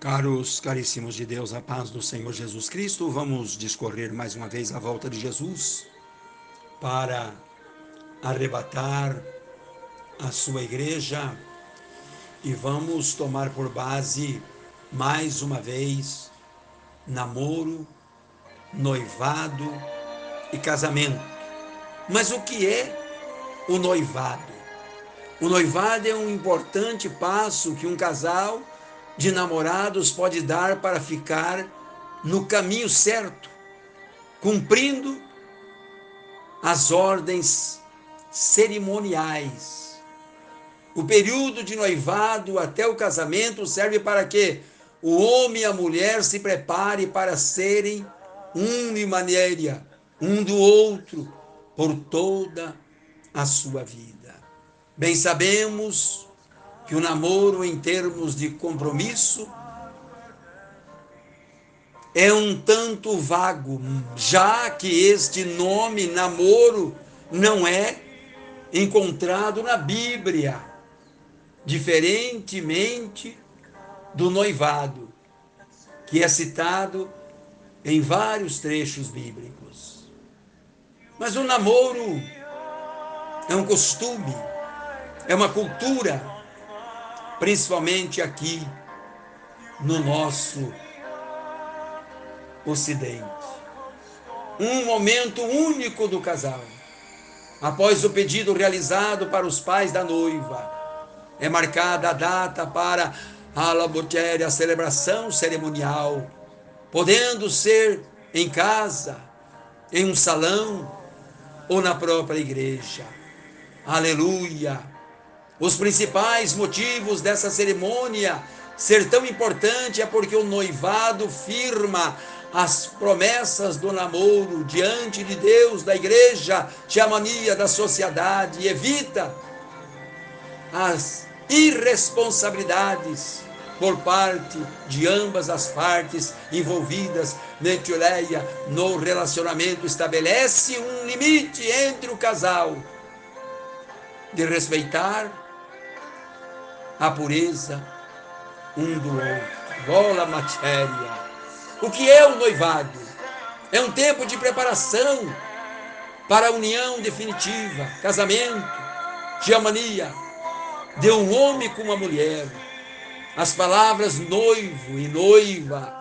Caros, caríssimos de Deus, a paz do Senhor Jesus Cristo, vamos discorrer mais uma vez a volta de Jesus para arrebatar a sua igreja e vamos tomar por base mais uma vez namoro, noivado e casamento. Mas o que é o noivado? O noivado é um importante passo que um casal de namorados pode dar para ficar no caminho certo, cumprindo as ordens cerimoniais. O período de noivado até o casamento serve para que o homem e a mulher se prepare para serem um de maneira, um do outro, por toda a sua vida. Bem sabemos que o namoro, em termos de compromisso, é um tanto vago, já que este nome namoro não é encontrado na Bíblia, diferentemente do noivado, que é citado em vários trechos bíblicos. Mas o namoro é um costume, é uma cultura, principalmente aqui no nosso Ocidente. Um momento único do casal. Após o pedido realizado para os pais da noiva, é marcada a data para a labotéria, a celebração cerimonial, podendo ser em casa, em um salão ou na própria igreja. Aleluia! Os principais motivos dessa cerimônia ser tão importante é porque o noivado firma as promessas do namoro diante de Deus, da igreja, a mania da sociedade e evita as irresponsabilidades por parte de ambas as partes envolvidas. Netileia, no relacionamento estabelece um limite entre o casal de respeitar a pureza um do outro. Bola matéria. O que é o noivado? É um tempo de preparação para a união definitiva, casamento, diamania, de um homem com uma mulher. As palavras noivo e noiva,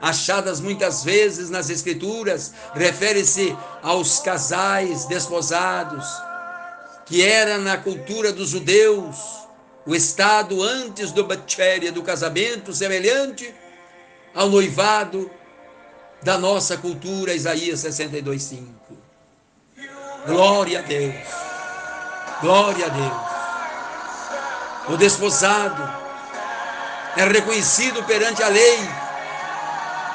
achadas muitas vezes nas escrituras, refere-se aos casais desposados, que era na cultura dos judeus o estado antes do bactéria do casamento semelhante ao noivado da nossa cultura, Isaías 62:5. Glória a Deus. Glória a Deus. O desposado é reconhecido perante a lei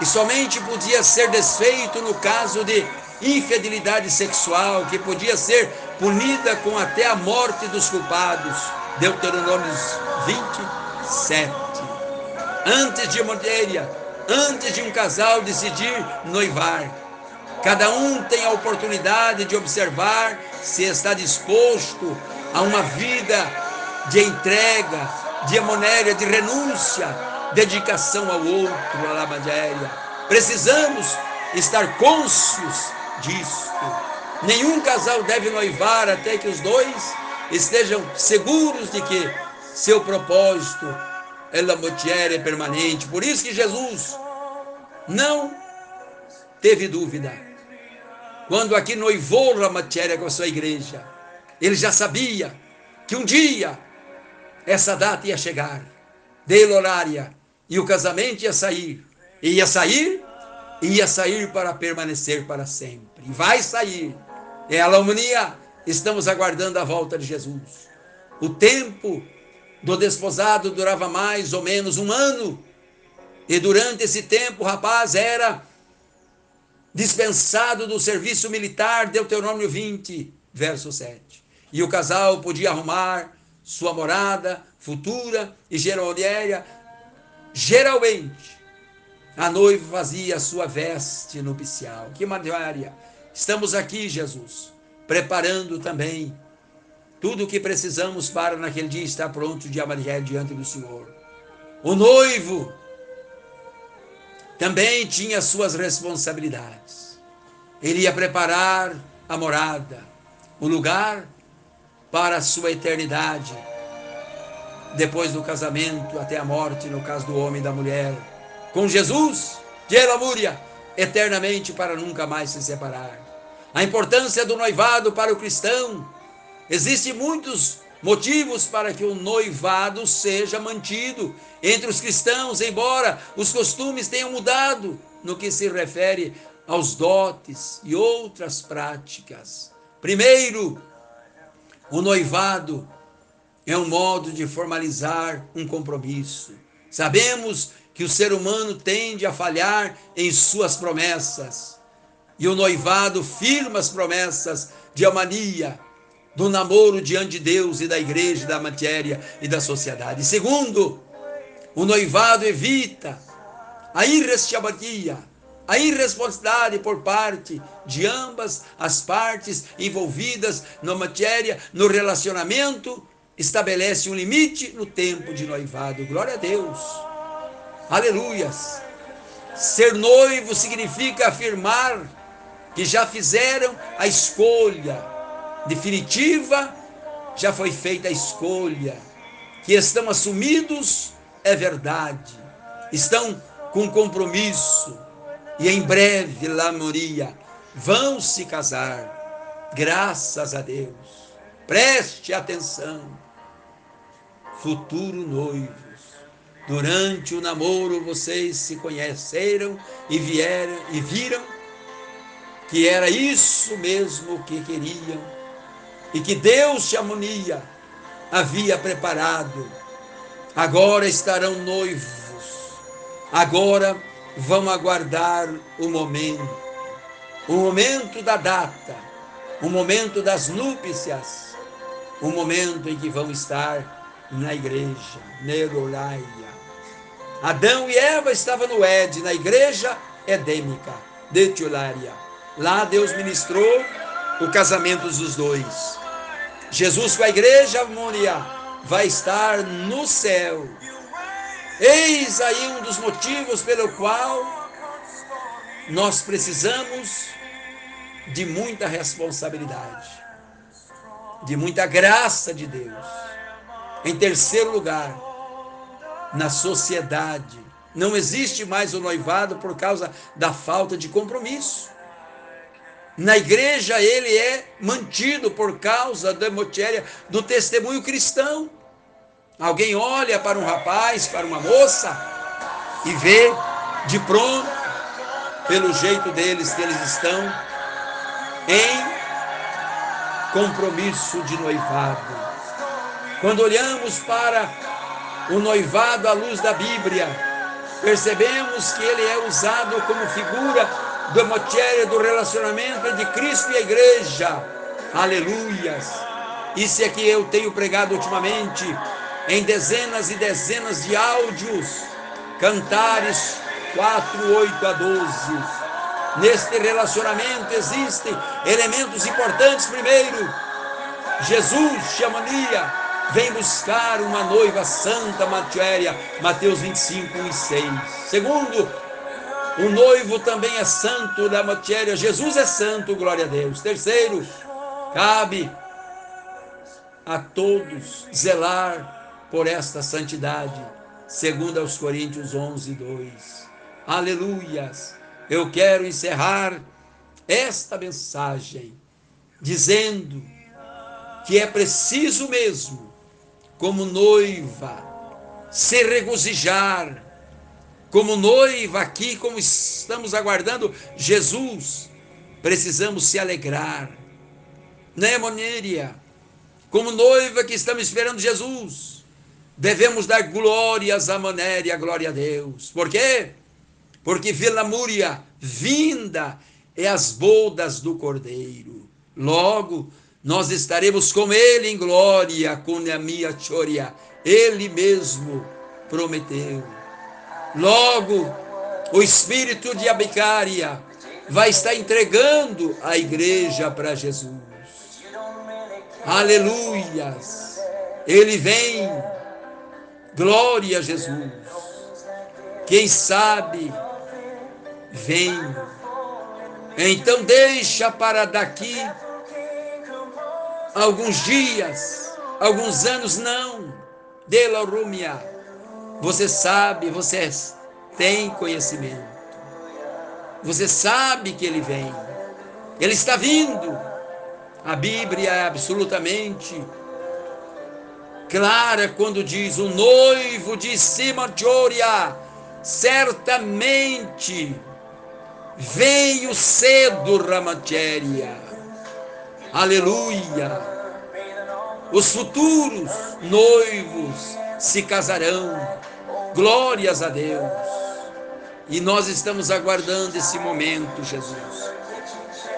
e somente podia ser desfeito no caso de infidelidade sexual, que podia ser punida com até a morte dos culpados. Deuteronômio 27. Antes de Modéria, antes de um casal decidir noivar, cada um tem a oportunidade de observar se está disposto a uma vida de entrega, de amonéria, de renúncia, dedicação ao outro, a lamadéria. Precisamos estar cônscios disto. Nenhum casal deve noivar até que os dois estejam seguros de que seu propósito é la é permanente. Por isso que Jesus não teve dúvida. Quando aqui noivou matéria com a sua igreja, ele já sabia que um dia essa data ia chegar, dele horária, e o casamento ia sair. E ia sair, ia sair para permanecer para sempre. Vai sair. É a harmonia. Estamos aguardando a volta de Jesus. O tempo do desposado durava mais ou menos um ano. E durante esse tempo, o rapaz era dispensado do serviço militar, Deuteronômio 20, verso 7. E o casal podia arrumar sua morada futura e geraldiéria, geralmente a noiva fazia sua veste nupcial. Que maravilha! Estamos aqui, Jesus, preparando também tudo o que precisamos para naquele dia estar pronto de amarelo diante do Senhor. O noivo também tinha suas responsabilidades. Ele ia preparar a morada, o lugar para a sua eternidade, depois do casamento até a morte, no caso do homem e da mulher, com Jesus, de Elamúria, eternamente para nunca mais se separar. A importância do noivado para o cristão. Existem muitos motivos para que o noivado seja mantido entre os cristãos, embora os costumes tenham mudado no que se refere aos dotes e outras práticas. Primeiro, o noivado é um modo de formalizar um compromisso. Sabemos que o ser humano tende a falhar em suas promessas. E o noivado firma as promessas de amania, do namoro diante de Deus e da igreja, da matéria e da sociedade. Segundo, o noivado evita a irresponsabilidade, a irresponsabilidade por parte de ambas as partes envolvidas na matéria, no relacionamento, estabelece um limite no tempo de noivado. Glória a Deus. Aleluias. Ser noivo significa afirmar que já fizeram a escolha definitiva, já foi feita a escolha, que estão assumidos, é verdade, estão com compromisso, e em breve, lá Moria, vão se casar, graças a Deus. Preste atenção, futuro noivos. Durante o namoro vocês se conheceram e vieram e viram que era isso mesmo que queriam e que Deus de harmonia havia preparado. Agora estarão noivos, agora vão aguardar o momento, o momento da data, o momento das núpcias, o momento em que vão estar na igreja, Nerolaia. Adão e Eva estavam no Ed, na igreja edêmica, de Tiulária. Lá Deus ministrou o casamento dos dois. Jesus com a igreja, harmonia, vai estar no céu. Eis aí um dos motivos pelo qual nós precisamos de muita responsabilidade, de muita graça de Deus. Em terceiro lugar, na sociedade, não existe mais o noivado por causa da falta de compromisso. Na igreja ele é mantido por causa da matéria do testemunho cristão. Alguém olha para um rapaz, para uma moça e vê de pronto, pelo jeito deles que eles estão em compromisso de noivado. Quando olhamos para o noivado à luz da Bíblia, percebemos que ele é usado como figura da matéria do relacionamento entre Cristo e a igreja. Aleluias. Isso é que eu tenho pregado ultimamente em dezenas e dezenas de áudios. Cantares 4, 8 a 12. Neste relacionamento existem elementos importantes. Primeiro, Jesus, chamania, vem buscar uma noiva santa, matéria, Mateus 25, 1 e 6. Segundo, o noivo também é santo da matéria. Jesus é santo, glória a Deus. Terceiro, cabe a todos zelar por esta santidade, segundo aos Coríntios 11, 2. Aleluias. Eu quero encerrar esta mensagem dizendo que é preciso mesmo, como noiva, se regozijar como noiva aqui, como estamos aguardando Jesus, precisamos se alegrar. Né, Monéria? Como noiva que estamos esperando Jesus, devemos dar glórias a Monéria, glória a Deus. Por quê? Porque Vila Múria, vinda, é as bodas do Cordeiro. Logo, nós estaremos com Ele em glória, com a minha choria. Ele mesmo prometeu. Logo, o espírito de Abicária vai estar entregando a igreja para Jesus. Aleluias! Ele vem, glória a Jesus. Quem sabe venho. Então deixa para daqui alguns dias, alguns anos, não. Dela Rumia. Você sabe, você tem conhecimento. Você sabe que ele vem. Ele está vindo. A Bíblia é absolutamente clara quando diz: O noivo de Simachoria certamente veio cedo, Ramachéria. Aleluia. Os futuros noivos se casarão. Glórias a Deus. E nós estamos aguardando esse momento, Jesus,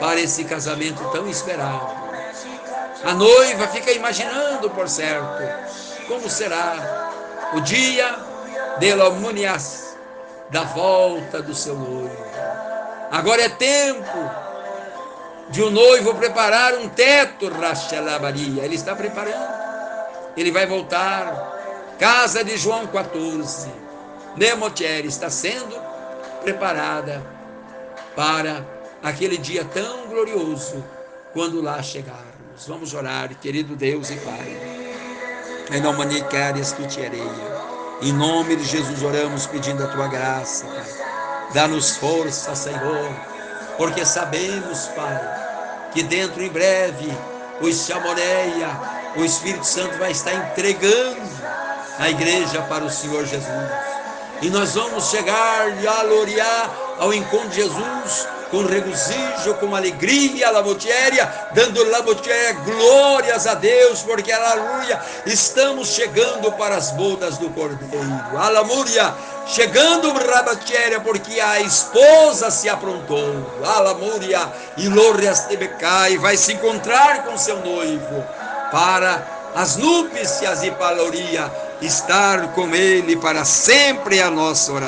para esse casamento tão esperado. A noiva fica imaginando, por certo, como será o dia de Lomunias, da volta do seu noivo. Agora é tempo de o um noivo preparar um teto, Rachelabaria. Ele está preparando. Ele vai voltar. Casa de João 14. Nemotier está sendo preparada para aquele dia tão glorioso quando lá chegarmos. Vamos orar, querido Deus e Pai. Em nome de Em nome de Jesus oramos pedindo a tua graça, Pai. Dá-nos força, Senhor, porque sabemos, Pai, que dentro em breve o Chamoreia, o Espírito Santo vai estar entregando a igreja para o Senhor Jesus e nós vamos chegar e aloriar ao encontro de Jesus com regozijo, com alegria, labotiéria, dando labotiéria glórias a Deus, porque aleluia, estamos chegando para as bodas do Cordeiro. Alamúria, chegando rabatéria, porque a esposa se aprontou. Alamúria, e Lórias Tebecai vai se encontrar com seu noivo para as núpcias e paloria estar com Ele para sempre a nossa oração.